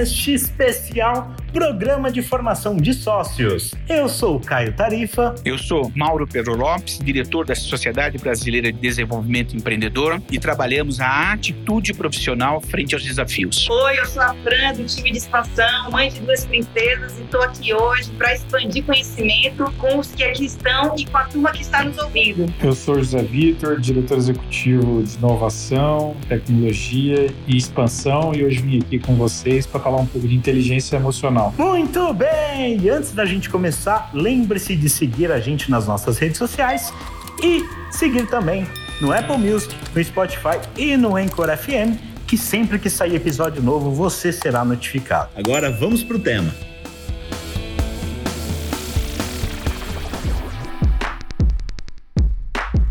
podcast especial Programa de Formação de Sócios. Eu sou o Caio Tarifa. Eu sou Mauro Pedro Lopes, diretor da Sociedade Brasileira de Desenvolvimento Empreendedor e trabalhamos a atitude profissional frente aos desafios. Oi, eu sou a Fran, do time de expansão, mãe de duas princesas e estou aqui hoje para expandir conhecimento com os que aqui estão e com a turma que está nos ouvindo. Eu sou José Vitor, diretor executivo de inovação, tecnologia e expansão e hoje vim aqui com vocês para falar um pouco de inteligência emocional. Muito bem! E antes da gente começar, lembre-se de seguir a gente nas nossas redes sociais e seguir também no Apple Music, no Spotify e no Anchor FM, que sempre que sair episódio novo você será notificado. Agora vamos pro tema.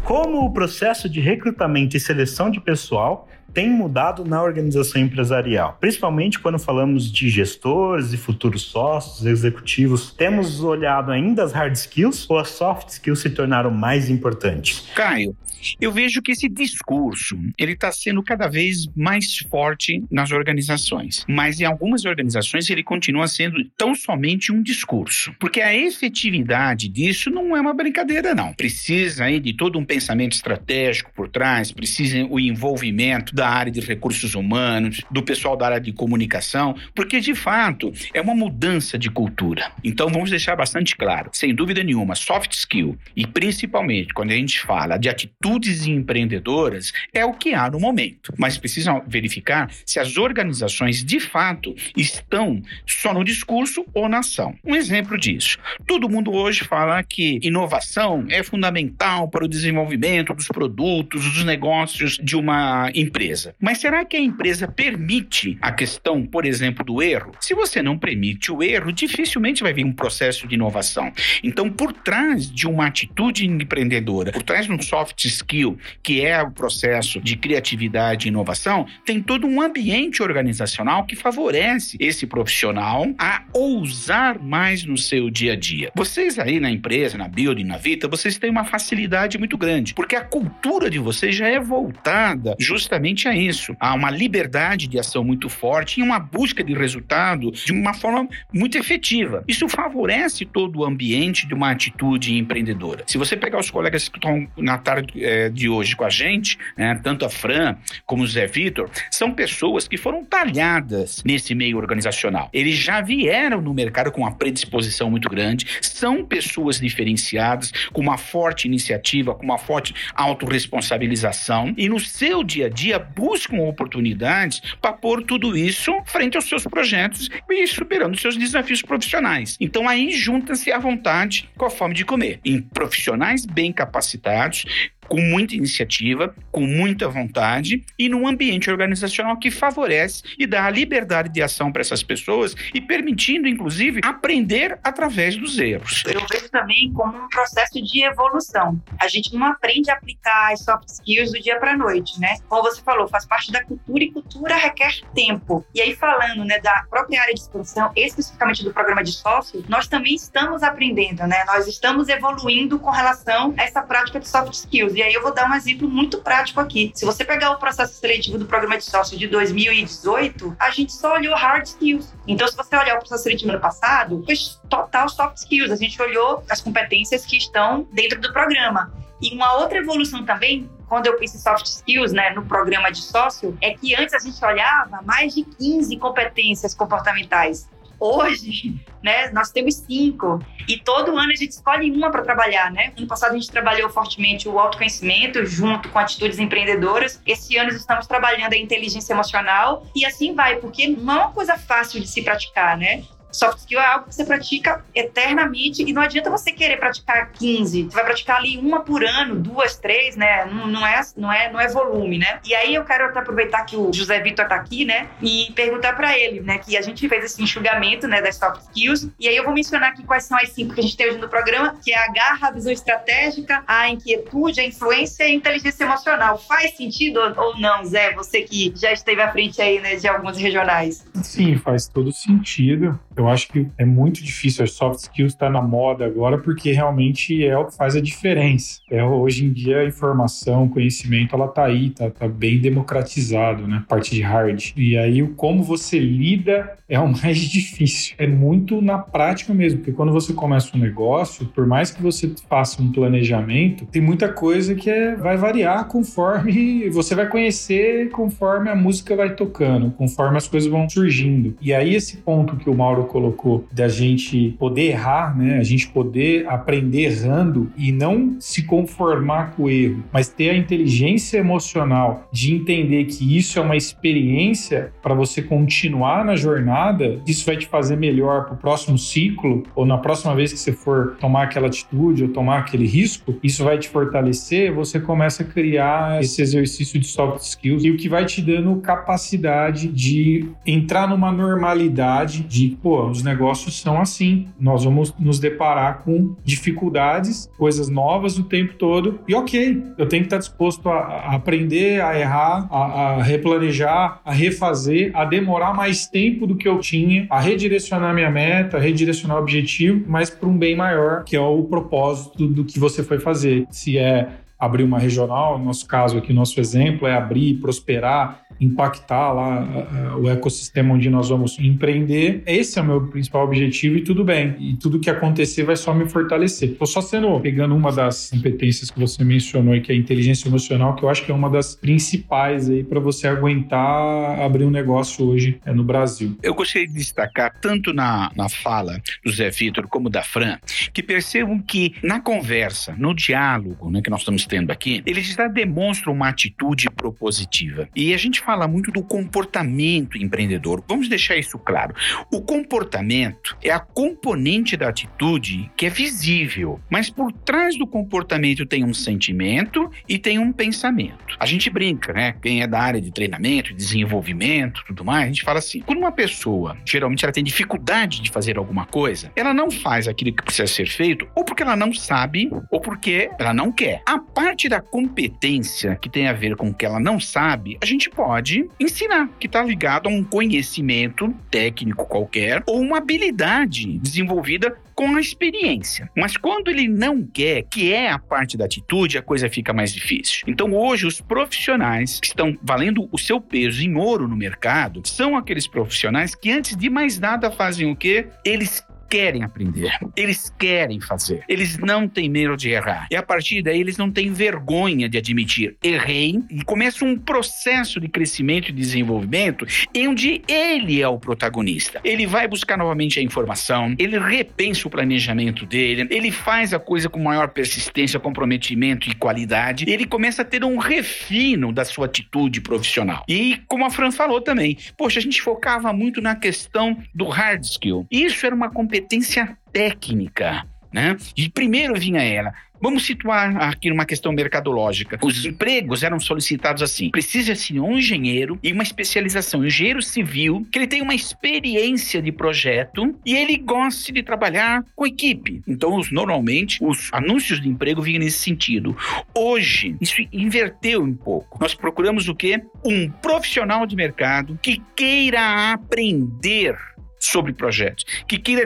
Como o processo de recrutamento e seleção de pessoal tem mudado na organização empresarial, principalmente quando falamos de gestores e futuros sócios, executivos. Temos olhado ainda as hard skills ou as soft skills se tornaram mais importantes? Caio, eu vejo que esse discurso ele está sendo cada vez mais forte nas organizações, mas em algumas organizações ele continua sendo tão somente um discurso, porque a efetividade disso não é uma brincadeira não. Precisa aí de todo um pensamento estratégico por trás, precisa o envolvimento da área de recursos humanos, do pessoal da área de comunicação, porque de fato é uma mudança de cultura. Então vamos deixar bastante claro, sem dúvida nenhuma, soft skill e principalmente quando a gente fala de atitude atitudes empreendedoras é o que há no momento, mas precisam verificar se as organizações de fato estão só no discurso ou na ação. Um exemplo disso: todo mundo hoje fala que inovação é fundamental para o desenvolvimento dos produtos, dos negócios de uma empresa. Mas será que a empresa permite a questão, por exemplo, do erro? Se você não permite o erro, dificilmente vai vir um processo de inovação. Então, por trás de uma atitude empreendedora, por trás de um soft skill, que é o processo de criatividade e inovação, tem todo um ambiente organizacional que favorece esse profissional a ousar mais no seu dia a dia. Vocês aí na empresa, na Building, na Vita, vocês têm uma facilidade muito grande, porque a cultura de vocês já é voltada justamente a isso, a uma liberdade de ação muito forte e uma busca de resultado de uma forma muito efetiva. Isso favorece todo o ambiente de uma atitude empreendedora. Se você pegar os colegas que estão na tarde é, de hoje com a gente, né, tanto a Fran como o Zé Vitor, são pessoas que foram talhadas nesse meio organizacional. Eles já vieram no mercado com uma predisposição muito grande, são pessoas diferenciadas, com uma forte iniciativa, com uma forte autorresponsabilização e no seu dia a dia buscam oportunidades para pôr tudo isso frente aos seus projetos e superando seus desafios profissionais. Então aí junta-se a vontade com a fome de comer. Em profissionais bem capacitados, com muita iniciativa, com muita vontade e num ambiente organizacional que favorece e dá a liberdade de ação para essas pessoas e permitindo, inclusive, aprender através dos erros. Eu vejo também como um processo de evolução. A gente não aprende a aplicar as soft skills do dia para a noite, né? Como você falou, faz parte da cultura e cultura requer tempo. E aí, falando né, da própria área de expansão, especificamente do programa de sócio, nós também estamos aprendendo, né? Nós estamos evoluindo com relação a essa prática de soft skills. E aí eu vou dar um exemplo muito prático aqui. Se você pegar o processo seletivo do programa de sócio de 2018, a gente só olhou hard skills. Então, se você olhar o processo seletivo ano passado, foi total soft skills. A gente olhou as competências que estão dentro do programa. E uma outra evolução também, quando eu penso em soft skills, né, no programa de sócio, é que antes a gente olhava mais de 15 competências comportamentais. Hoje, né, nós temos cinco e todo ano a gente escolhe uma para trabalhar, né? Ano passado a gente trabalhou fortemente o autoconhecimento junto com atitudes empreendedoras. Esse ano estamos trabalhando a inteligência emocional e assim vai, porque não é uma coisa fácil de se praticar, né? Soft skill é algo que você pratica eternamente e não adianta você querer praticar 15. Você vai praticar ali uma por ano, duas, três, né? Não, não, é, não, é, não é volume, né? E aí eu quero até aproveitar que o José Vitor tá aqui, né? E perguntar para ele, né? Que a gente fez esse enxugamento, né? Das soft skills. E aí eu vou mencionar aqui quais são as cinco que a gente tem hoje no programa, que é a garra, a visão estratégica, a inquietude, a influência e a inteligência emocional. Faz sentido ou não, Zé? Você que já esteve à frente aí, né? De alguns regionais. Sim, faz todo sentido Eu acho que é muito difícil. As soft skills está na moda agora porque realmente é o que faz a diferença. É, hoje em dia a informação, conhecimento, ela tá aí, tá, tá bem democratizado, né? Parte de hard. E aí como você lida é o mais difícil. É muito na prática mesmo, porque quando você começa um negócio, por mais que você faça um planejamento, tem muita coisa que é, vai variar conforme você vai conhecer, conforme a música vai tocando, conforme as coisas vão surgindo. E aí esse ponto que o Mauro colocou da gente poder errar, né? A gente poder aprender errando e não se conformar com o erro, mas ter a inteligência emocional de entender que isso é uma experiência para você continuar na jornada, isso vai te fazer melhor para o próximo ciclo ou na próxima vez que você for tomar aquela atitude ou tomar aquele risco, isso vai te fortalecer, você começa a criar esse exercício de soft skills e o que vai te dando capacidade de entrar numa normalidade de, pô, os negócios são assim. Nós vamos nos deparar com dificuldades, coisas novas o tempo todo. E ok, eu tenho que estar disposto a, aprender, a errar, a, a replanejar, a refazer, a demorar mais tempo do que eu tinha, a redirecionar minha meta, a redirecionar o objetivo, mas para um bem maior, que é o propósito do que você foi fazer. Se é abrir uma regional, no nosso caso aqui, nosso exemplo é abrir, prosperar, impactar lá uh, o ecossistema onde nós vamos empreender. Esse é o meu principal objetivo e tudo bem. E tudo que acontecer vai só me fortalecer. Estou só sendo, pegando uma das competências que você mencionou e que é a inteligência emocional, que eu acho que é uma das principais aí para você aguentar abrir um negócio hoje é, no Brasil. Eu gostaria de destacar tanto na, na fala do Zé Vitor como da Fran, que percebam que na conversa, no diálogo né, que nós estamos tendo aqui, eles já demonstram uma atitude propositiva. E a gente fala muito do comportamento empreendedor. Vamos deixar isso claro. O comportamento é a componente da atitude que é visível, mas por trás do comportamento tem um sentimento e tem um pensamento. A gente brinca, né? Quem é da área de treinamento, desenvolvimento, tudo mais, a gente fala assim: quando uma pessoa, geralmente ela tem dificuldade de fazer alguma coisa, ela não faz aquilo que precisa ser feito, ou porque ela não sabe, ou porque ela não quer. A parte da competência que tem a ver com o que ela não sabe, a gente pode ensinar, que está ligado a um conhecimento técnico qualquer ou uma habilidade desenvolvida com a experiência. Mas quando ele não quer, que é a parte da atitude, a coisa fica mais difícil. Então hoje os profissionais que estão valendo o seu peso em ouro no mercado são aqueles profissionais que antes de mais nada fazem o quê? Eles querem aprender, eles querem fazer, eles não têm medo de errar. E a partir daí eles não têm vergonha de admitir errei e começa um processo de crescimento e desenvolvimento em onde ele é o protagonista. Ele vai buscar novamente a informação, ele repensa o planejamento dele, ele faz a coisa com maior persistência, comprometimento e qualidade, ele começa a ter um refino da sua atitude profissional. E como a Fran falou também, poxa, a gente focava muito na questão do hard skill. Isso era uma competência competência técnica. Né? E primeiro vinha ela. Vamos situar aqui numa questão mercadológica. Os empregos eram solicitados assim: precisa-se um engenheiro e uma especialização, um engenheiro civil, que ele tenha uma experiência de projeto e ele goste de trabalhar com equipe. Então, os, normalmente, os anúncios de emprego vinham nesse sentido. Hoje, isso inverteu um pouco. Nós procuramos o quê? Um profissional de mercado que queira aprender sobre projetos, que queira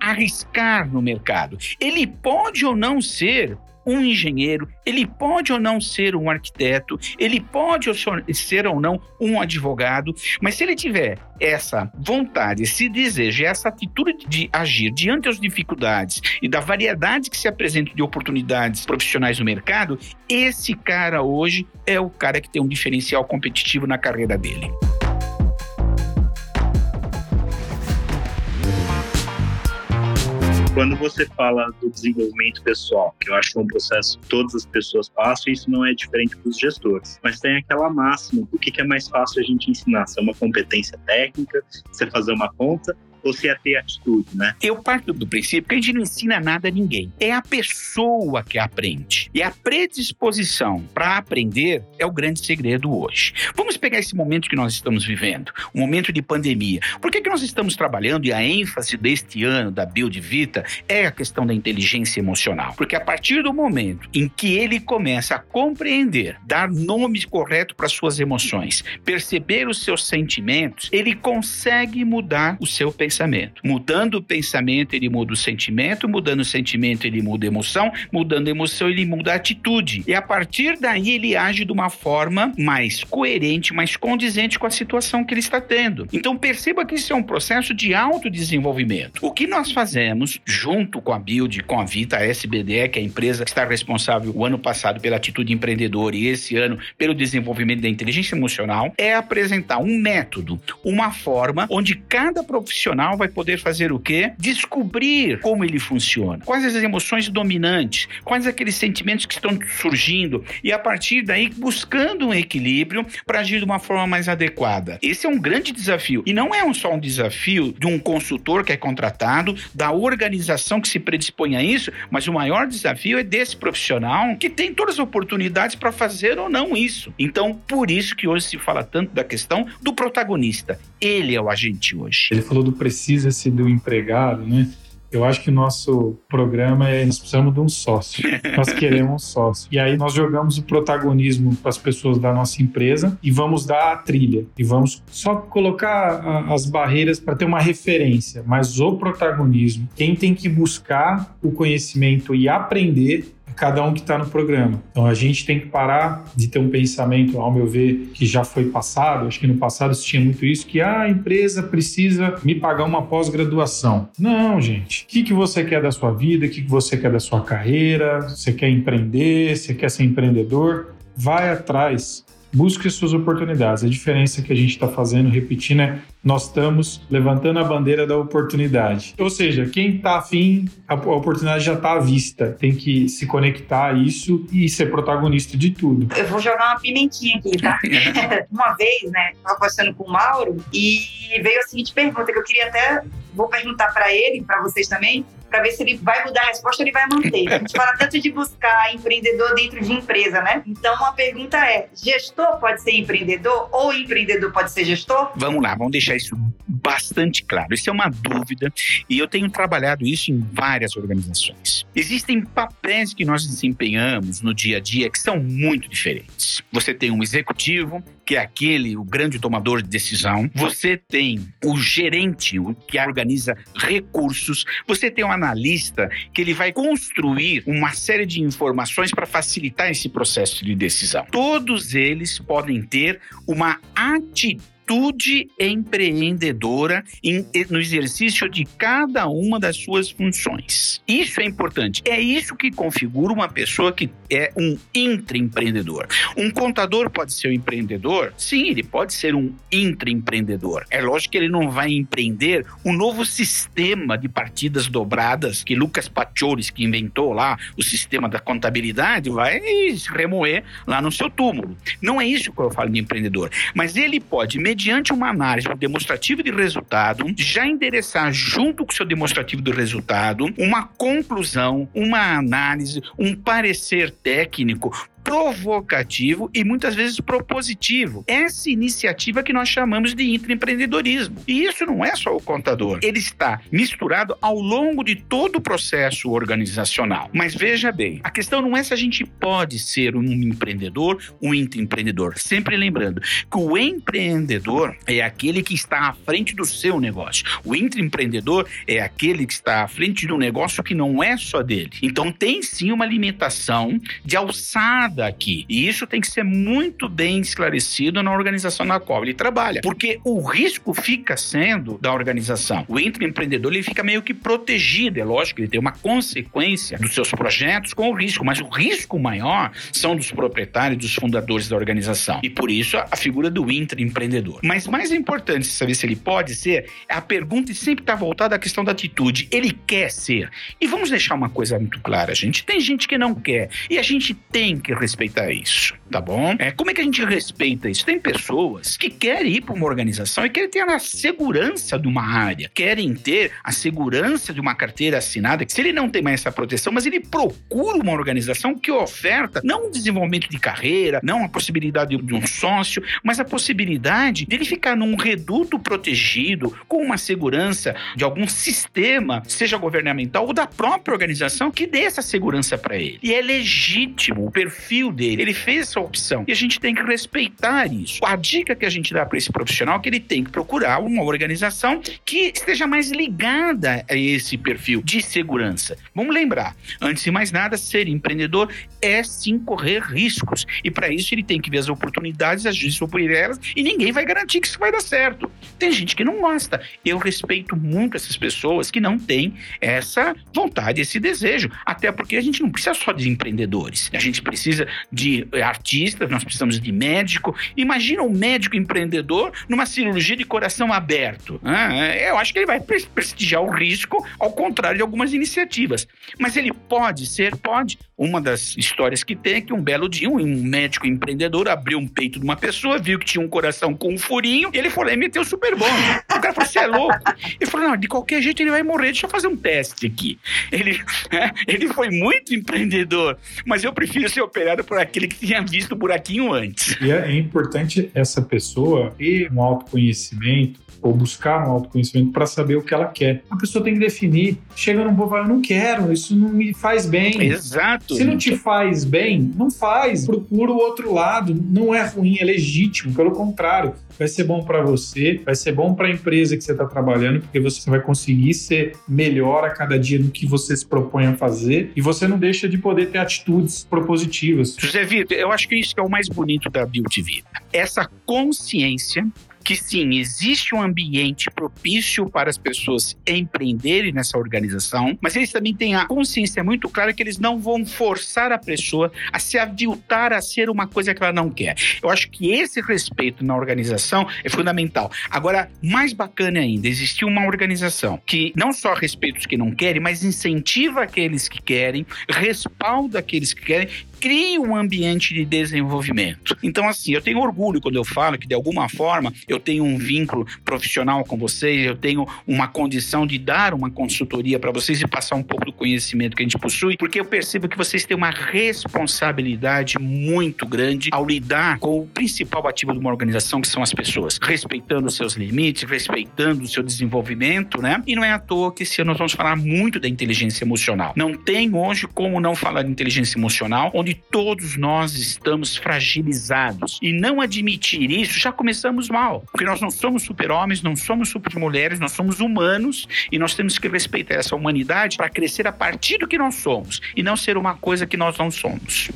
arriscar no mercado. Ele pode ou não ser um engenheiro, ele pode ou não ser um arquiteto, ele pode ser ou não um advogado, mas se ele tiver essa vontade, esse desejo, essa atitude de agir diante das dificuldades e da variedade que se apresenta de oportunidades profissionais no mercado, esse cara hoje é o cara que tem um diferencial competitivo na carreira dele. Quando você fala do desenvolvimento pessoal, que eu acho que é um processo que todas as pessoas passam, isso não é diferente para os gestores. Mas tem aquela máxima: o que é mais fácil a gente ensinar? Se é uma competência técnica, você fazer uma conta, ou se é ter atitude, né? Eu parto do princípio que a gente não ensina nada a ninguém. É a pessoa que aprende. E a predisposição para aprender é o grande segredo hoje. Vamos pegar esse momento que nós estamos vivendo, um momento de pandemia. Por que, que nós estamos trabalhando e a ênfase deste ano da Build Vita é a questão da inteligência emocional? Porque a partir do momento em que ele começa a compreender, dar nome correto para suas emoções, perceber os seus sentimentos, ele consegue mudar o seu pensamento pensamento. Mudando o pensamento, ele muda o sentimento, mudando o sentimento, ele muda a emoção, mudando a emoção, ele muda a atitude. E a partir daí, ele age de uma forma mais coerente, mais condizente com a situação que ele está tendo. Então, perceba que isso é um processo de autodesenvolvimento. O que nós fazemos, junto com a Build, com a Vita, a SBDE, que é a empresa que está responsável o ano passado pela atitude empreendedora e esse ano pelo desenvolvimento da inteligência emocional, é apresentar um método, uma forma onde cada profissional vai poder fazer o quê? Descobrir como ele funciona, quais as emoções dominantes, quais aqueles sentimentos que estão surgindo e a partir daí buscando um equilíbrio para agir de uma forma mais adequada. Esse é um grande desafio e não é só um desafio de um consultor que é contratado, da organização que se predispõe a isso, mas o maior desafio é desse profissional que tem todas as oportunidades para fazer ou não isso. Então, por isso que hoje se fala tanto da questão do protagonista. Ele é o agente hoje. Ele falou do precisa-se do empregado, né? Eu acho que o nosso programa é nós precisamos de um sócio. nós queremos um sócio. E aí nós jogamos o protagonismo para as pessoas da nossa empresa e vamos dar a trilha. E vamos só colocar as barreiras para ter uma referência, mas o protagonismo, quem tem que buscar o conhecimento e aprender cada um que está no programa. Então a gente tem que parar de ter um pensamento, ao meu ver, que já foi passado. Acho que no passado se tinha muito isso, que ah, a empresa precisa me pagar uma pós-graduação. Não, gente. O que, que você quer da sua vida? O que, que você quer da sua carreira? Você quer empreender? Você quer ser empreendedor? Vai atrás. Busque suas oportunidades. A diferença que a gente está fazendo, repetindo, é nós estamos levantando a bandeira da oportunidade. Ou seja, quem está afim, a oportunidade já está à vista. Tem que se conectar a isso e ser protagonista de tudo. Eu vou jogar uma pimentinha aqui, tá? uma vez, né, estava conversando com o Mauro e veio a seguinte pergunta que eu queria até vou perguntar para ele, para vocês também, para ver se ele vai mudar a resposta ou ele vai manter. A gente fala tanto de buscar empreendedor dentro de empresa, né? Então a pergunta é: gestor pode ser empreendedor ou empreendedor pode ser gestor? Vamos lá, vamos deixar isso bastante claro. Isso é uma dúvida e eu tenho trabalhado isso em várias organizações. Existem papéis que nós desempenhamos no dia a dia que são muito diferentes. Você tem um executivo, que é aquele, o grande tomador de decisão. Você tem o gerente, o que organiza recursos. Você tem um analista que ele vai construir uma série de informações para facilitar esse processo de decisão. Todos eles podem ter uma atitude atitude empreendedora em, no exercício de cada uma das suas funções. Isso é importante. É isso que configura uma pessoa que é um intraempreendedor. Um contador pode ser um empreendedor? Sim, ele pode ser um intraempreendedor. É lógico que ele não vai empreender um novo sistema de partidas dobradas que Lucas Pachoris, que inventou lá o sistema da contabilidade, vai remoer lá no seu túmulo. Não é isso que eu falo de empreendedor. Mas ele pode, mediante uma análise demonstrativa de resultado, já endereçar junto com o seu demonstrativo de resultado uma conclusão, uma análise, um parecer técnico provocativo e muitas vezes propositivo. Essa iniciativa que nós chamamos de intraempreendedorismo. E isso não é só o contador, ele está misturado ao longo de todo o processo organizacional. Mas veja bem, a questão não é se a gente pode ser um empreendedor, um intraempreendedor. Sempre lembrando que o empreendedor é aquele que está à frente do seu negócio. O intraempreendedor é aquele que está à frente de um negócio que não é só dele. Então tem sim uma limitação de alçada nada aqui. E isso tem que ser muito bem esclarecido na organização na qual ele trabalha, porque o risco fica sendo da organização. O intraempreendedor ele fica meio que protegido, é lógico, ele tem uma consequência dos seus projetos com o risco, mas o risco maior são dos proprietários, dos fundadores da organização. E por isso a, figura do intraempreendedor. Mas mais importante saber se ele pode ser, a pergunta sempre está voltada à questão da atitude. Ele quer ser. E vamos deixar uma coisa muito clara, gente. Tem gente que não quer. E a gente tem que respeitar isso, tá bom? É, como é que a gente respeita isso? Tem pessoas que querem ir para uma organização e querem ter a segurança de uma área, querem ter a segurança de uma carteira assinada, se ele não tem mais essa proteção, mas ele procura uma organização que oferta não um desenvolvimento de carreira, não a possibilidade de um sócio, mas a possibilidade dele ficar num reduto protegido, com uma segurança de algum sistema, seja governamental ou da própria organização, que dê essa segurança para ele. E é legítimo o perfil perfil dele. Ele fez essa opção e a gente tem que respeitar isso. A dica que a gente dá para esse profissional é que ele tem que procurar uma organização que esteja mais ligada a esse perfil de segurança. Vamos lembrar, antes de mais nada, ser empreendedor é sim correr riscos. E para isso ele tem que ver as oportunidades, agir sobre elas, e ninguém vai garantir que isso vai dar certo. Tem gente que não gosta. Eu respeito muito essas pessoas que não têm essa vontade, esse desejo. Até porque a gente não precisa só de empreendedores. A gente precisa de artistas, nós precisamos de médico. Imagina um médico empreendedor numa cirurgia de coração aberto. Ah, eu acho que ele vai prestigiar o risco, ao contrário de algumas iniciativas. Mas ele pode ser, pode. Uma das histórias que tem é que um belo dia um médico empreendedor abriu um peito de uma pessoa, viu que tinha um coração com um furinho, e ele foi lá e meteu o super bom. O cara falou: você é louco? Ele falou: não, de qualquer jeito ele vai morrer, deixa eu fazer um teste aqui. Ele, é, ele foi muito empreendedor, mas eu prefiro ser operado por aquele que tinha visto o buraquinho antes. E é importante essa pessoa ter um autoconhecimento, ou buscar um autoconhecimento para saber o que ela quer. A pessoa tem que definir. Chega num povo, eu não quero, isso não me faz bem. Exato. Se não te faz bem, não faz. Procura o outro lado. Não é ruim, é legítimo. Pelo contrário, vai ser bom para você, vai ser bom para a empresa que você está trabalhando, porque você vai conseguir ser melhor a cada dia no que você se propõe a fazer e você não deixa de poder ter atitudes propositivas. José Vitor, eu acho que isso é o mais bonito da BioTV. Essa consciência que sim, existe um ambiente propício para as pessoas empreenderem nessa organização, mas eles também têm a consciência muito clara que eles não vão forçar a pessoa a se aviltar a ser uma coisa que ela não quer. Eu acho que esse respeito na organização é fundamental. Agora, mais bacana ainda, existe uma organização que não só respeita os que não querem, mas incentiva aqueles que querem, respalda aqueles que querem cria um ambiente de desenvolvimento. Então, assim, eu tenho orgulho quando eu falo que, de alguma forma, eu tenho um vínculo profissional com vocês, eu tenho uma condição de dar uma consultoria para vocês e passar um pouco do conhecimento que a gente possui, porque eu percebo que vocês têm uma responsabilidade muito grande ao lidar com o principal ativo de uma organização, que são as pessoas, respeitando os seus limites, respeitando o seu desenvolvimento, né? E não é à toa que ano nós vamos falar muito da inteligência emocional. Não tem hoje como não falar de inteligência emocional, onde todos nós estamos fragilizados. E não admitir isso, já começamos mal. Porque nós não somos super-homens, não somos super-mulheres, nós somos humanos e nós temos que respeitar essa humanidade para crescer a partir do que nós somos e não ser uma coisa que nós não somos.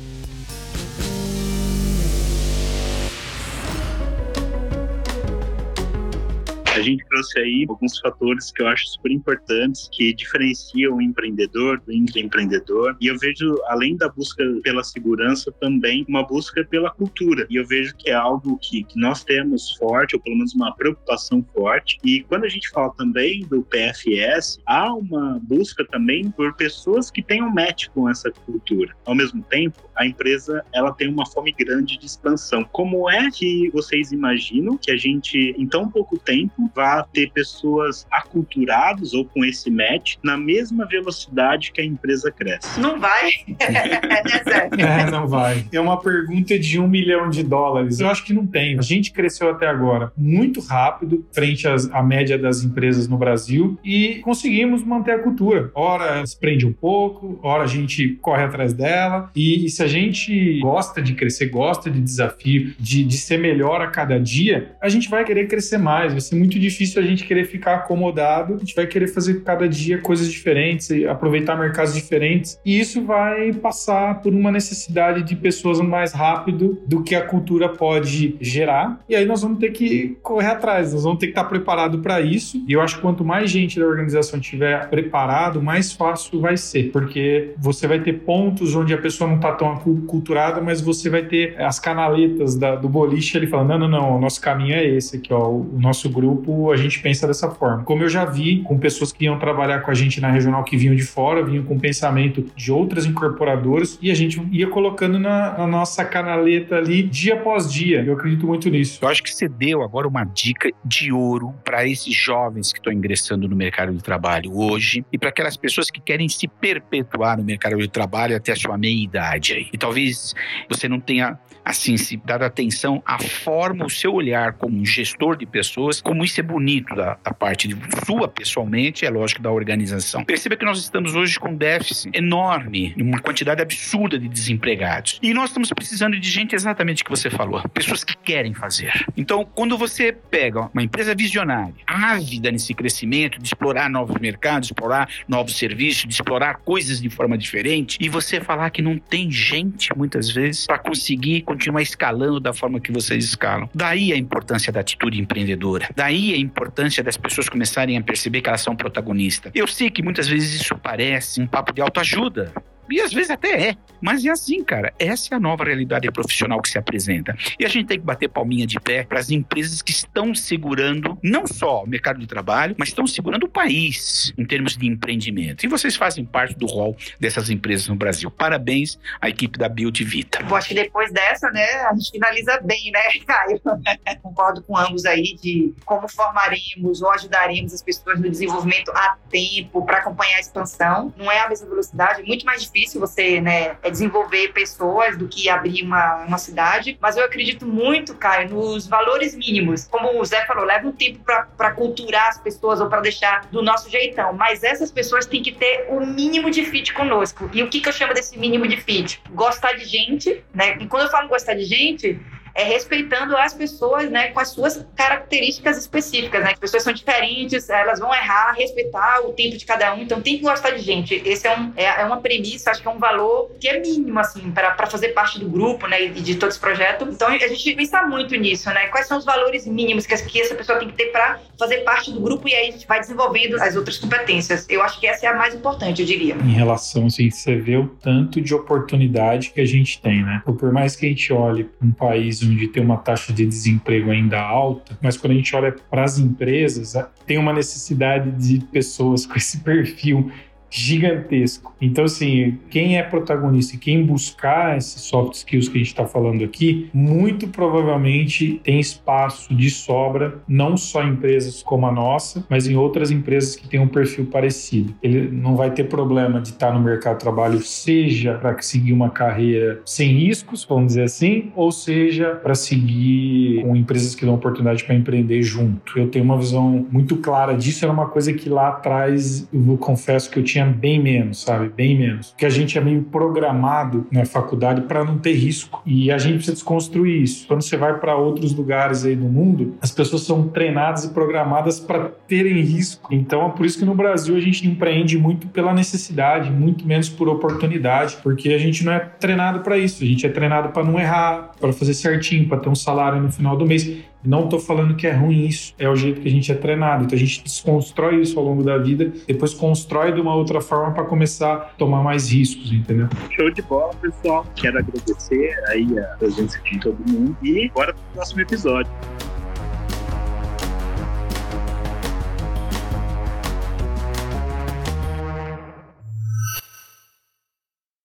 A gente trouxe aí alguns fatores que eu acho super importantes que diferenciam o empreendedor do intraempreendedor. E eu vejo, além da busca pela segurança, também uma busca pela cultura. E eu vejo que é algo que, que nós temos forte, ou pelo menos uma preocupação forte. E quando a gente fala também do PFS, há uma busca também por pessoas que tenham match com essa cultura. Ao mesmo tempo, a empresa ela tem uma fome grande de expansão. Como é que vocês imaginam que a gente, em tão pouco tempo, vá ter pessoas aculturadas ou com esse match na mesma velocidade que a empresa cresce. Não vai. é, não vai. É uma pergunta de um milhão de dólares. Eu acho que não tem. A gente cresceu até agora muito rápido, frente às, à média das empresas no Brasil, e conseguimos manter a cultura. Ora, se prende um pouco, ora a gente corre atrás dela. E, e se a gente gosta de crescer, gosta de desafio, de, de ser melhor a cada dia, a gente vai querer crescer mais. Vai ser muito muito difícil a gente querer ficar acomodado. A gente vai querer fazer cada dia coisas diferentes, aproveitar mercados diferentes. E isso vai passar por uma necessidade de pessoas mais rápido do que a cultura pode gerar. E aí nós vamos ter que correr atrás, nós vamos ter que estar preparado para isso. E eu acho que quanto mais gente da organização tiver preparado, mais fácil vai ser, porque você vai ter pontos onde a pessoa não está tão aculturada, mas você vai ter as canaletas da, do boliche ali falando: não, não, não, o nosso caminho é esse aqui, ó, o nosso grupo grupo, a gente pensa dessa forma. Como eu já vi com pessoas que iam trabalhar com a gente na regional que vinham de fora, vinham com pensamento de outras incorporadoras e a gente ia colocando na, na nossa canaleta ali dia após dia. Eu acredito muito nisso. Eu acho que você deu agora uma dica de ouro para esses jovens que estão ingressando no mercado de trabalho hoje e para aquelas pessoas que querem se perpetuar no mercado de trabalho até a sua meia idade aí. E talvez você não tenha assim, se dado atenção à forma, o seu olhar como um gestor de pessoas, como isso é bonito da, da parte de sua pessoalmente, é lógico, da organização. Perceba que nós estamos hoje com déficit enorme, uma quantidade absurda de desempregados. E nós estamos precisando de gente exatamente que você falou, pessoas que querem fazer. Então, quando você pega uma empresa visionária, ávida nesse crescimento, de explorar novos mercados, explorar novos serviços, de explorar coisas de forma diferente, e você falar que não tem gente, muitas vezes, para conseguir continuar escalando da forma que vocês escalam. Daí a importância da atitude empreendedora. Daí a importância das pessoas começarem a perceber que elas são protagonistas. Eu sei que muitas vezes isso parece um papo de autoajuda. E às vezes até é. Mas é assim, cara. Essa é a nova realidade profissional que se apresenta. E a gente tem que bater palminha de pé para as empresas que estão segurando não só o mercado de trabalho, mas estão segurando o país em termos de empreendimento. E vocês fazem parte do rol dessas empresas no Brasil. Parabéns à equipe da Build Vita. Eu acho que depois dessa, né, a gente finaliza bem, né, Caio? Concordo com ambos aí de como formaremos ou ajudaremos as pessoas no desenvolvimento a tempo para acompanhar a expansão. Não é a mesma velocidade, é muito mais difícil difícil você né, é desenvolver pessoas do que abrir uma, uma cidade, mas eu acredito muito, Caio, nos valores mínimos. Como o Zé falou, leva um tempo para culturar as pessoas ou para deixar do nosso jeitão, mas essas pessoas têm que ter o mínimo de fit conosco. E o que, que eu chamo desse mínimo de fit? Gostar de gente, né? E quando eu falo gostar de gente, é respeitando as pessoas, né, com as suas características específicas, né? As pessoas são diferentes, elas vão errar, respeitar o tempo de cada um, então tem que gostar de gente. Esse é, um, é, é uma premissa, acho que é um valor que é mínimo, assim, para fazer parte do grupo, né, e de todo esse projeto. Então a gente pensa muito nisso, né? Quais são os valores mínimos que, que essa pessoa tem que ter para fazer parte do grupo e aí a gente vai desenvolvendo as outras competências. Eu acho que essa é a mais importante, eu diria. Em relação, assim, você vê o tanto de oportunidade que a gente tem, né? Por mais que a gente olhe um país onde tem uma taxa de desemprego ainda alta, mas quando a gente olha para as empresas, tem uma necessidade de pessoas com esse perfil gigantesco. Então, assim, quem é protagonista e quem buscar esses soft skills que a gente está falando aqui, muito provavelmente tem espaço de sobra, não só em empresas como a nossa, mas em outras empresas que têm um perfil parecido. Ele não vai ter problema de estar no mercado de trabalho, seja para seguir uma carreira sem riscos, vamos dizer assim, ou seja para seguir com empresas que dão oportunidade para empreender junto. Eu tenho uma visão muito clara disso, era uma coisa que lá atrás eu confesso que eu tinha tinha bem menos, sabe? Bem menos. Porque a gente é meio programado na faculdade para não ter risco. E a gente precisa desconstruir isso. Quando você vai para outros lugares aí do mundo, as pessoas são treinadas e programadas para terem risco. Então é por isso que no Brasil a gente empreende muito pela necessidade, muito menos por oportunidade, porque a gente não é treinado para isso. A gente é treinado para não errar, para fazer certinho, para ter um salário no final do mês. Não estou falando que é ruim isso, é o jeito que a gente é treinado. Então a gente desconstrói isso ao longo da vida, depois constrói de uma outra forma para começar a tomar mais riscos, entendeu? Show de bola, pessoal. Quero agradecer aí a presença de todo mundo e bora pro próximo episódio.